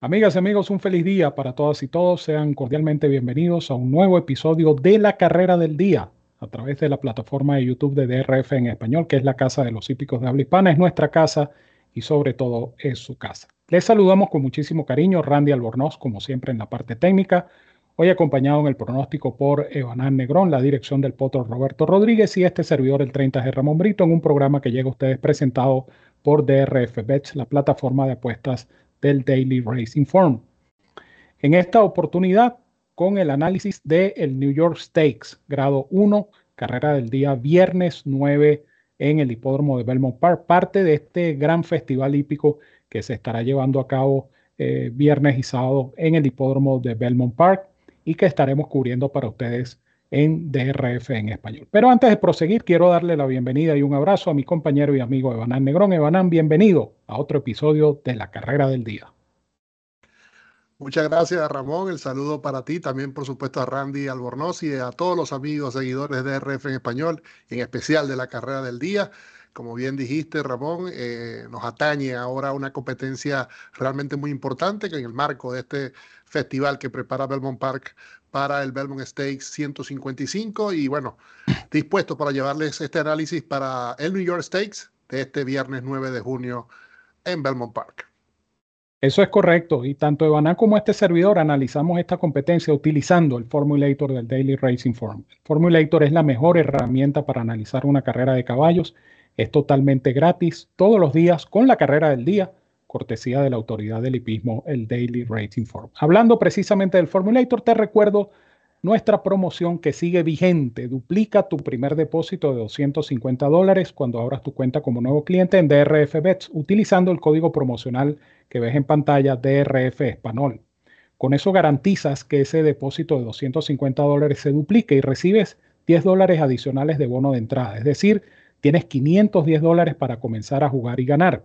Amigas y amigos, un feliz día para todas y todos. Sean cordialmente bienvenidos a un nuevo episodio de La Carrera del Día a través de la plataforma de YouTube de DRF en español, que es la casa de los hípicos de habla hispana, es nuestra casa y sobre todo es su casa. Les saludamos con muchísimo cariño, Randy Albornoz, como siempre en la parte técnica, hoy acompañado en el pronóstico por Evanán Negrón, la dirección del potro Roberto Rodríguez y este servidor, el 30 de Ramón Brito, en un programa que llega a ustedes presentado por DRF Bets, la plataforma de apuestas del Daily Racing Form. En esta oportunidad, con el análisis del el New York Stakes, grado 1, carrera del día viernes 9 en el hipódromo de Belmont Park, parte de este gran festival hípico que se estará llevando a cabo eh, viernes y sábado en el hipódromo de Belmont Park y que estaremos cubriendo para ustedes en DRF en español. Pero antes de proseguir, quiero darle la bienvenida y un abrazo a mi compañero y amigo Evanán Negrón. Evanán, bienvenido a otro episodio de la carrera del día. Muchas gracias, Ramón. El saludo para ti, también por supuesto a Randy Albornoz y a todos los amigos seguidores de DRF en español, en especial de la carrera del día. Como bien dijiste, Ramón, eh, nos atañe ahora una competencia realmente muy importante que en el marco de este festival que prepara Belmont Park para el Belmont Stakes 155 y bueno, dispuesto para llevarles este análisis para el New York Stakes de este viernes 9 de junio en Belmont Park. Eso es correcto. Y tanto Evaná como este servidor analizamos esta competencia utilizando el Formulator del Daily Racing Form. El Formulator es la mejor herramienta para analizar una carrera de caballos. Es totalmente gratis todos los días con la carrera del día cortesía de la autoridad del hipismo, el Daily Rating Form. Hablando precisamente del Formulator, te recuerdo nuestra promoción que sigue vigente. Duplica tu primer depósito de 250 dólares cuando abras tu cuenta como nuevo cliente en DRF Bets utilizando el código promocional que ves en pantalla DRF Español. Con eso garantizas que ese depósito de 250 dólares se duplique y recibes 10 dólares adicionales de bono de entrada. Es decir, tienes 510 dólares para comenzar a jugar y ganar.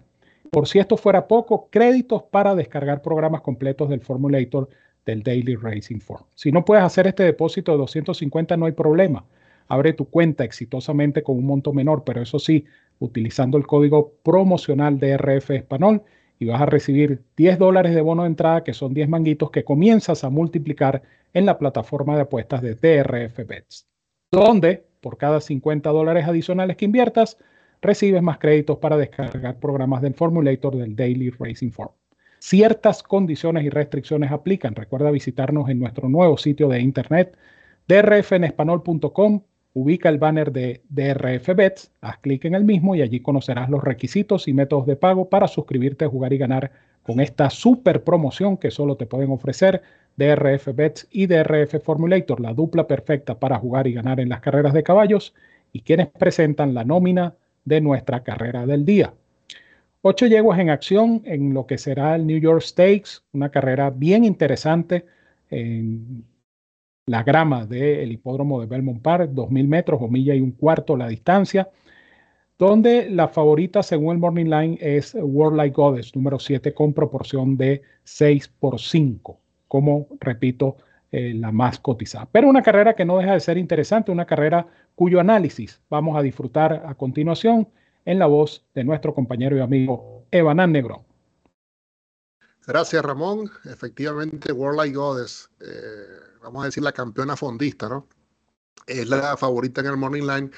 Por si esto fuera poco, créditos para descargar programas completos del Formulator del Daily Racing Form. Si no puedes hacer este depósito de 250, no hay problema. Abre tu cuenta exitosamente con un monto menor, pero eso sí, utilizando el código promocional DRF Español y vas a recibir 10 dólares de bono de entrada, que son 10 manguitos que comienzas a multiplicar en la plataforma de apuestas de DRF Bets, donde por cada 50 dólares adicionales que inviertas, recibes más créditos para descargar programas del Formulator del Daily Racing Form. Ciertas condiciones y restricciones aplican. Recuerda visitarnos en nuestro nuevo sitio de internet drfenespanol.com. Ubica el banner de DRF Bets, haz clic en el mismo y allí conocerás los requisitos y métodos de pago para suscribirte, jugar y ganar con esta super promoción que solo te pueden ofrecer DRF Bets y DRF Formulator, la dupla perfecta para jugar y ganar en las carreras de caballos y quienes presentan la nómina de nuestra carrera del día. Ocho yeguas en acción en lo que será el New York Stakes, una carrera bien interesante en la grama del hipódromo de Belmont Park, 2.000 metros o milla y un cuarto la distancia, donde la favorita según el Morning Line es World Goddess, número 7, con proporción de 6 por 5, como repito, eh, la más cotizada. Pero una carrera que no deja de ser interesante, una carrera cuyo análisis vamos a disfrutar a continuación en la voz de nuestro compañero y amigo Evanán Negrón. Gracias, Ramón. Efectivamente, World Like Goddess, eh, vamos a decir la campeona fondista, ¿no? Es la favorita en el Morning Line.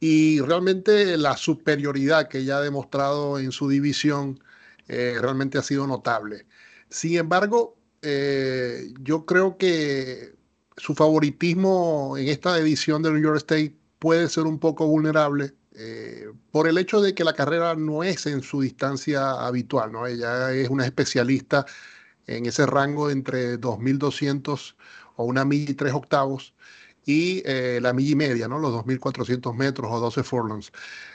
Y realmente la superioridad que ella ha demostrado en su división eh, realmente ha sido notable. Sin embargo, eh, yo creo que su favoritismo en esta edición del New York State puede ser un poco vulnerable eh, por el hecho de que la carrera no es en su distancia habitual, ¿no? Ella es una especialista en ese rango entre 2.200 o una milla y tres octavos y eh, la milla y media, ¿no? Los 2.400 metros o 12 furlongs.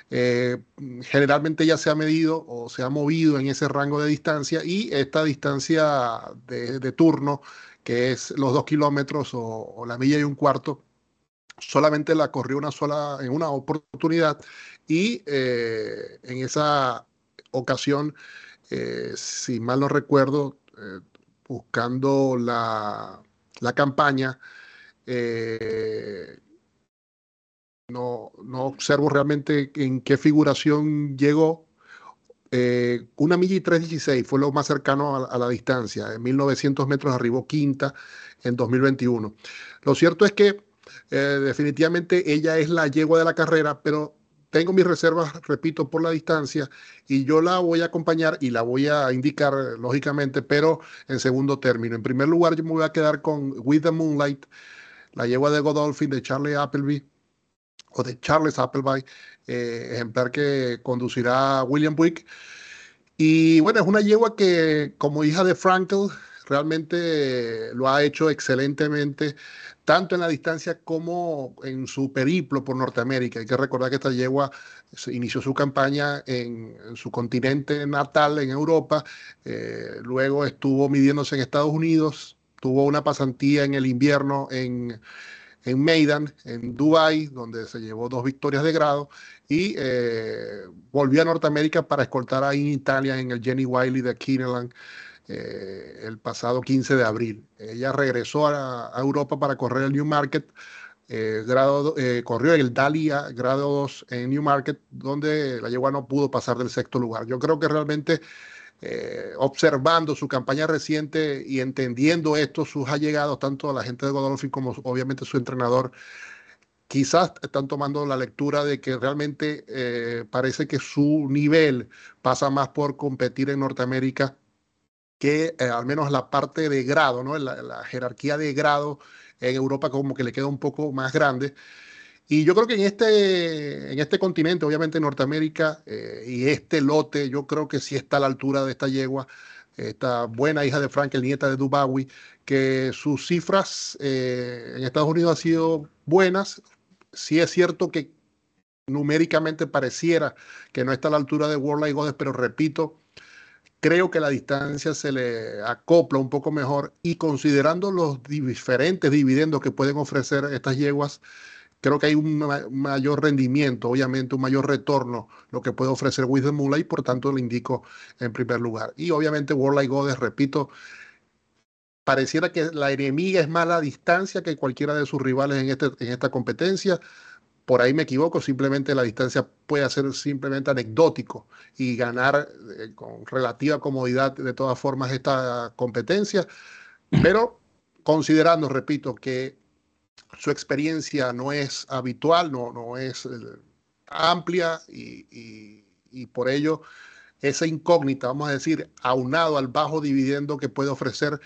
Eh, generalmente ella se ha medido o se ha movido en ese rango de distancia y esta distancia de, turno que es los dos kilómetros o, la milla y un cuarto, solamente la corrió una sola, en una oportunidad y eh, en esa ocasión, eh, si mal no recuerdo, buscando la, la campaña, no, no observo realmente en qué figuración llegó, eh, una milla y 3.16 fue lo más cercano a, la distancia. En 1900 metros arribó quinta en 2021. Lo cierto es que eh, definitivamente ella es la yegua de la carrera, pero tengo mis reservas, repito, por la distancia y yo la voy a acompañar y la voy a indicar, lógicamente, pero en segundo término. En primer lugar, yo me voy a quedar con With the Moonlight, la yegua de Godolphin de Charlie Appleby o de Charles Appleby, eh, ejemplar que conducirá William Wick. Y bueno, es una yegua que como hija de Frankel realmente lo ha hecho excelentemente tanto en la distancia como en su periplo por Norteamérica. Hay que recordar que esta yegua inició su campaña en, su continente natal, en Europa, eh, luego estuvo midiéndose en Estados Unidos, tuvo una pasantía en el invierno en, en Maidan, en Dubai, donde se llevó dos victorias de grado, y eh, volvió a Norteamérica para escoltar en Italia en el Jenny Wiley de Kineland eh, el pasado 15 de abril. Ella regresó a, Europa para correr el Newmarket, eh, grado, eh, corrió el Dalia grado 2 en Newmarket, donde la yegua no pudo pasar del sexto lugar. Yo creo que realmente observando su campaña reciente y entendiendo esto, sus allegados, tanto a la gente de Godolphin como obviamente su entrenador, quizás están tomando la lectura de que realmente parece que su nivel pasa más por competir en Norteamérica que eh, al menos la parte de grado, ¿no? La, jerarquía de grado en Europa como que le queda un poco más grande. Y yo creo que en este, en este continente, obviamente Norteamérica, eh, y este lote, yo creo que sí está a la altura de esta yegua, esta buena hija de Frankel, nieta de Dubawi, que sus cifras eh, en Estados Unidos han sido buenas. Sí es cierto que numéricamente pareciera que no está a la altura de World Light Goddess, pero repito, creo que la distancia se le acopla un poco mejor y considerando los diferentes dividendos que pueden ofrecer estas yeguas, creo que hay un mayor rendimiento, obviamente un mayor retorno, lo que puede ofrecer Wisdom Mula y por tanto le indico en primer lugar. Y obviamente World Like Goddess, repito, pareciera que la enemiga es más la distancia que cualquiera de sus rivales en, este, en esta competencia por ahí me equivoco, simplemente la distancia puede ser simplemente anecdótico y ganar eh, con relativa comodidad de todas formas esta competencia, pero considerando, repito, que su experiencia no es habitual, no, no es eh, amplia y, y por ello esa incógnita, vamos a decir, aunado al bajo dividendo que puede ofrecer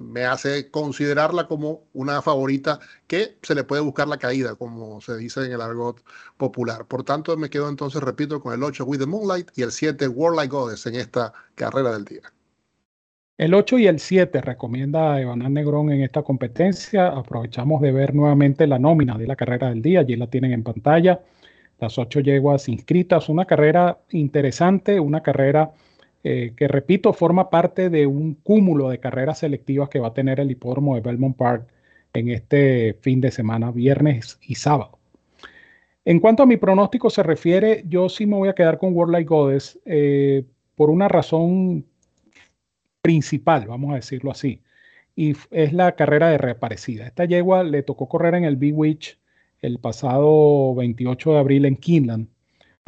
me hace considerarla como una favorita que se le puede buscar la caída, como se dice en el argot popular. Por tanto, me quedo entonces, repito, con el 8 With the Moonlight y el 7 World Like Goddess en esta carrera del día. El 8 y el 7 recomienda a Evanán Negrón en esta competencia. Aprovechamos de ver nuevamente la nómina de la carrera del día. Allí la tienen en pantalla. Las ocho yeguas inscritas. Una carrera interesante, una carrera eh, que repito, forma parte de un cúmulo de carreras selectivas que va a tener el hipódromo de Belmont Park en este fin de semana, viernes y sábado. En cuanto a mi pronóstico se refiere, yo sí me voy a quedar con World Like Goddess eh, por una razón principal, vamos a decirlo así, y es la carrera de reaparecida. Esta yegua le tocó correr en el Witch el pasado 28 de abril en Kinland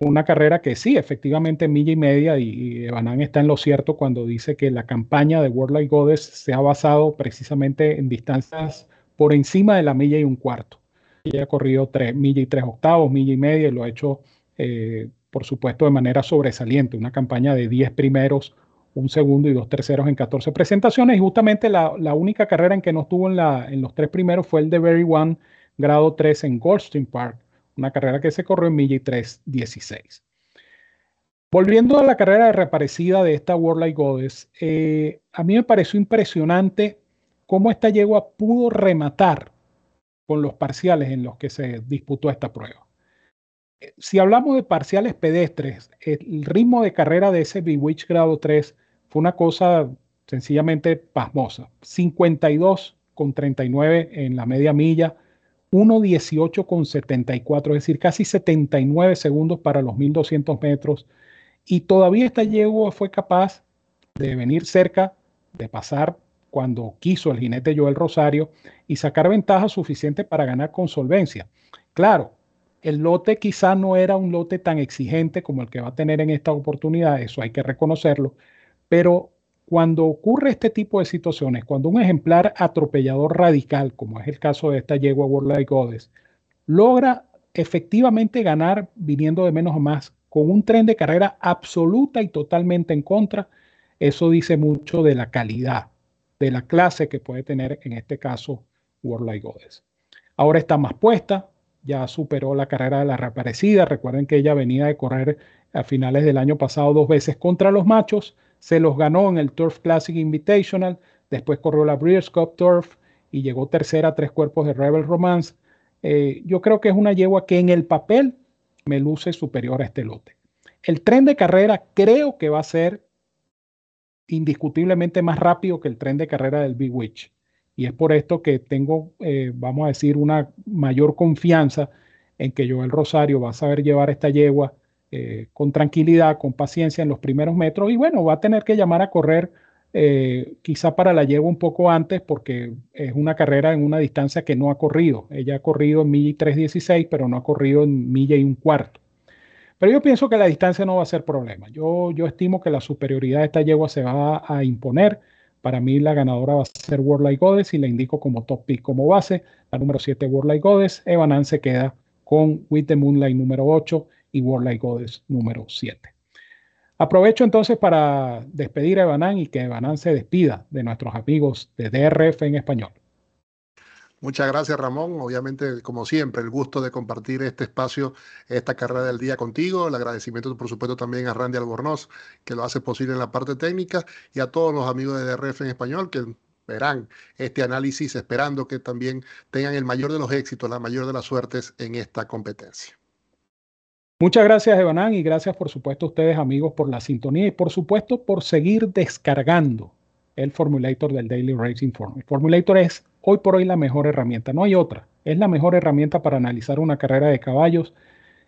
una carrera que sí, efectivamente, milla y media, y, Evanán está en lo cierto cuando dice que la campaña de World Like Goddess se ha basado precisamente en distancias por encima de la milla y un cuarto. Ella ha corrido tres, milla y tres octavos, milla y media, y lo ha hecho, eh, por supuesto, de manera sobresaliente. Una campaña de 10 primeros, un segundo y dos terceros en 14 presentaciones. Y justamente la, única carrera en que no estuvo en, la, en los tres primeros fue el de Very One, grado 3 en Goldstein Park una carrera que se corrió en milla y 3.16. Volviendo a la carrera de reaparecida de esta World Goddess, eh, a mí me pareció impresionante cómo esta yegua pudo rematar con los parciales en los que se disputó esta prueba. Eh, si hablamos de parciales pedestres, el ritmo de carrera de ese Bewitch grado 3 fue una cosa sencillamente pasmosa. 52 con 39 en la media milla, 1.18,74, es decir, casi 79 segundos para los 1200 metros. Y todavía esta yegua fue capaz de venir cerca, de pasar cuando quiso el jinete Joel Rosario y sacar ventaja suficiente para ganar con solvencia. Claro, el lote quizá no era un lote tan exigente como el que va a tener en esta oportunidad, eso hay que reconocerlo, pero cuando ocurre este tipo de situaciones, cuando un ejemplar atropellador radical, como es el caso de esta yegua World Goddess, logra efectivamente ganar viniendo de menos a más con un tren de carrera absoluta y totalmente en contra, eso dice mucho de la calidad, de la clase que puede tener en este caso World Goddess. Ahora está más puesta, ya superó la carrera de la reaparecida. Recuerden que ella venía de correr a finales del año pasado dos veces contra los machos, se los ganó en el Turf Classic Invitational, después corrió la Breeders' Cup Turf y llegó tercera a tres cuerpos de Rebel Romance. Eh, yo creo que es una yegua que en el papel me luce superior a este lote. El tren de carrera creo que va a ser indiscutiblemente más rápido que el tren de carrera del Big Witch. Y es por esto que tengo, eh, vamos a decir, una mayor confianza en que Joel Rosario va a saber llevar esta yegua eh, con tranquilidad, con paciencia en los primeros metros. Y bueno, va a tener que llamar a correr eh, quizá para la yegua un poco antes porque es una carrera en una distancia que no ha corrido. Ella ha corrido en milla y 3.16, pero no ha corrido en milla y un cuarto. Pero yo pienso que la distancia no va a ser problema. Yo, yo estimo que la superioridad de esta yegua se va a imponer para mí la ganadora va a ser Like Goddess y la indico como top pick como base. La número 7 World Like Goddess. Evanan se queda con With the Moonlight número 8 y World Like Goddess número 7. Aprovecho entonces para despedir a Evanan y que Evanan se despida de nuestros amigos de DRF en español. Muchas gracias, Ramón. Obviamente, como siempre, el gusto de compartir este espacio, esta carrera del día contigo. El agradecimiento, por supuesto, también a Randy Albornoz, que lo hace posible en la parte técnica, y a todos los amigos de DRF en español que verán este análisis, esperando que también tengan el mayor de los éxitos, la mayor de las suertes en esta competencia. Muchas gracias, Evanán, y gracias, por supuesto, a ustedes, amigos, por la sintonía y, por supuesto, por seguir descargando el formulator del Daily Racing Form. El formulator es hoy por hoy la mejor herramienta, no hay otra. Es la mejor herramienta para analizar una carrera de caballos.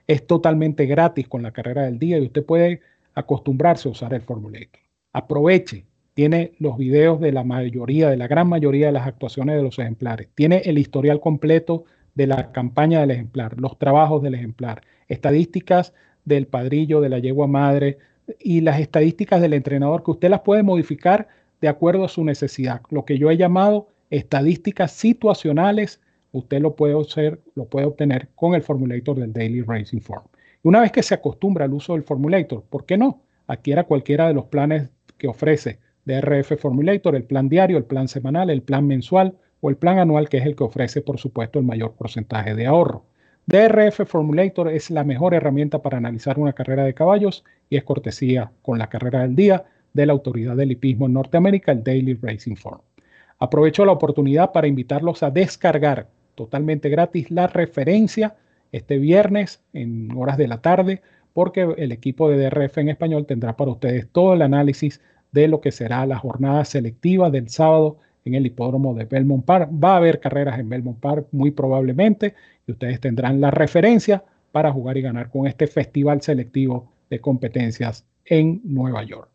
Es totalmente gratis con la carrera del día y usted puede acostumbrarse a usar el formulator. Aproveche, tiene los videos de la mayoría, de la gran mayoría de las actuaciones de los ejemplares. Tiene el historial completo de la campaña del ejemplar, los trabajos del ejemplar, estadísticas del padrillo, de la yegua madre y las estadísticas del entrenador que usted las puede modificar de acuerdo a su necesidad. Lo que yo he llamado estadísticas situacionales, usted lo puede, hacer, lo puede obtener con el formulator del Daily Racing Form. una vez que se acostumbra al uso del formulator, ¿por qué no? Adquiera cualquiera de los planes que ofrece DRF Formulator, el plan diario, el plan semanal, el plan mensual o el plan anual, que es el que ofrece, por supuesto, el mayor porcentaje de ahorro. DRF Formulator es la mejor herramienta para analizar una carrera de caballos y es cortesía con la carrera del día de la autoridad del hipismo en Norteamérica, el Daily Racing Form. Aprovecho la oportunidad para invitarlos a descargar totalmente gratis la referencia este viernes en horas de la tarde, porque el equipo de DRF en español tendrá para ustedes todo el análisis de lo que será la jornada selectiva del sábado en el hipódromo de Belmont Park. Va a haber carreras en Belmont Park muy probablemente y ustedes tendrán la referencia para jugar y ganar con este festival selectivo de competencias en Nueva York.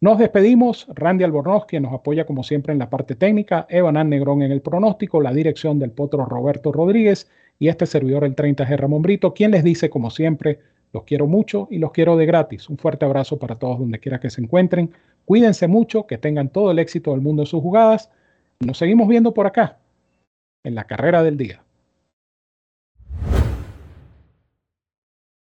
Nos despedimos. Randy Albornoz, quien nos apoya como siempre en la parte técnica, Evan Negrón en el pronóstico, la dirección del potro Roberto Rodríguez y este servidor el 30G Ramón Brito, quien les dice como siempre, los quiero mucho y los quiero de gratis. Un fuerte abrazo para todos donde quiera que se encuentren. Cuídense mucho, que tengan todo el éxito del mundo en sus jugadas. Nos seguimos viendo por acá, en la carrera del día.